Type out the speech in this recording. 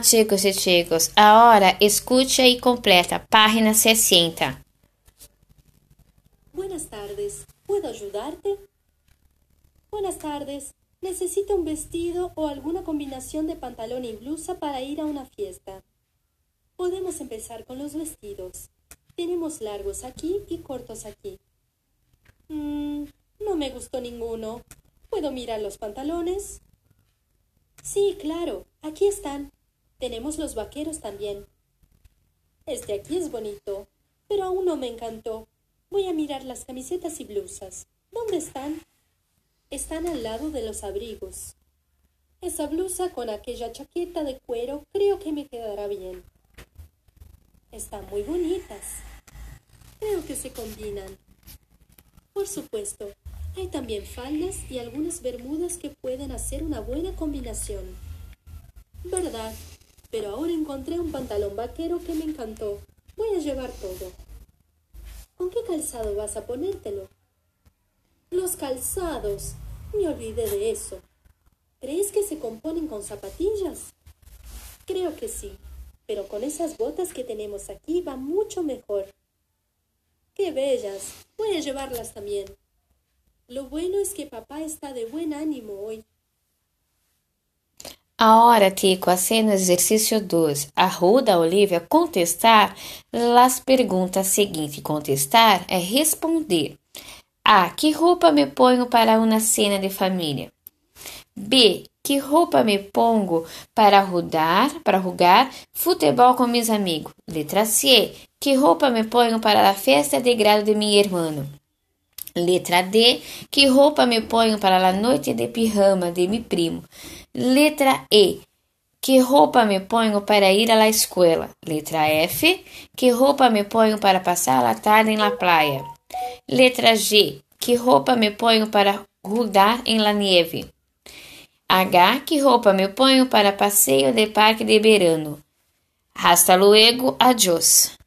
Chicos e chicos. Agora escute e completa página 60. Buenas tardes. ¿Puedo ayudarte? Buenas tardes. Necesito un vestido o alguna combinación de pantalón y blusa para ir a una fiesta. Podemos empezar con los vestidos. Tenemos largos aquí y cortos aquí. Mm, no me gustó ninguno. ¿Puedo mirar los pantalones? Sí, claro. Aquí están. Tenemos los vaqueros también. Este aquí es bonito, pero aún no me encantó. Voy a mirar las camisetas y blusas. ¿Dónde están? Están al lado de los abrigos. Esa blusa con aquella chaqueta de cuero creo que me quedará bien. Están muy bonitas. Creo que se combinan. Por supuesto, hay también faldas y algunas bermudas que pueden hacer una buena combinación. ¿Verdad? Pero ahora encontré un pantalón vaquero que me encantó. Voy a llevar todo. ¿Con qué calzado vas a ponértelo? Los calzados. Me olvidé de eso. ¿Crees que se componen con zapatillas? Creo que sí, pero con esas botas que tenemos aquí va mucho mejor. ¡Qué bellas! Voy a llevarlas también. Lo bueno es que papá está de buen ánimo hoy. Ahora, Tico, acena exercício 2. Ajuda a Olivia a contestar as perguntas seguintes. Contestar é responder. A. Que roupa me ponho para uma cena de família? B. Que roupa me pongo para rodar, para jogar futebol com meus amigos? Letra C. Que roupa me ponho para a festa de grado de meu irmão? Letra D. Que roupa me ponho para a noite de pijama de meu primo? Letra E. Que roupa me ponho para ir à escola? Letra F. Que roupa me ponho para passar a tarde em la praia? Letra G. Que roupa me ponho para rodar em la nieve? H. Que roupa me ponho para passeio de parque de verano? Hasta luego, adiós.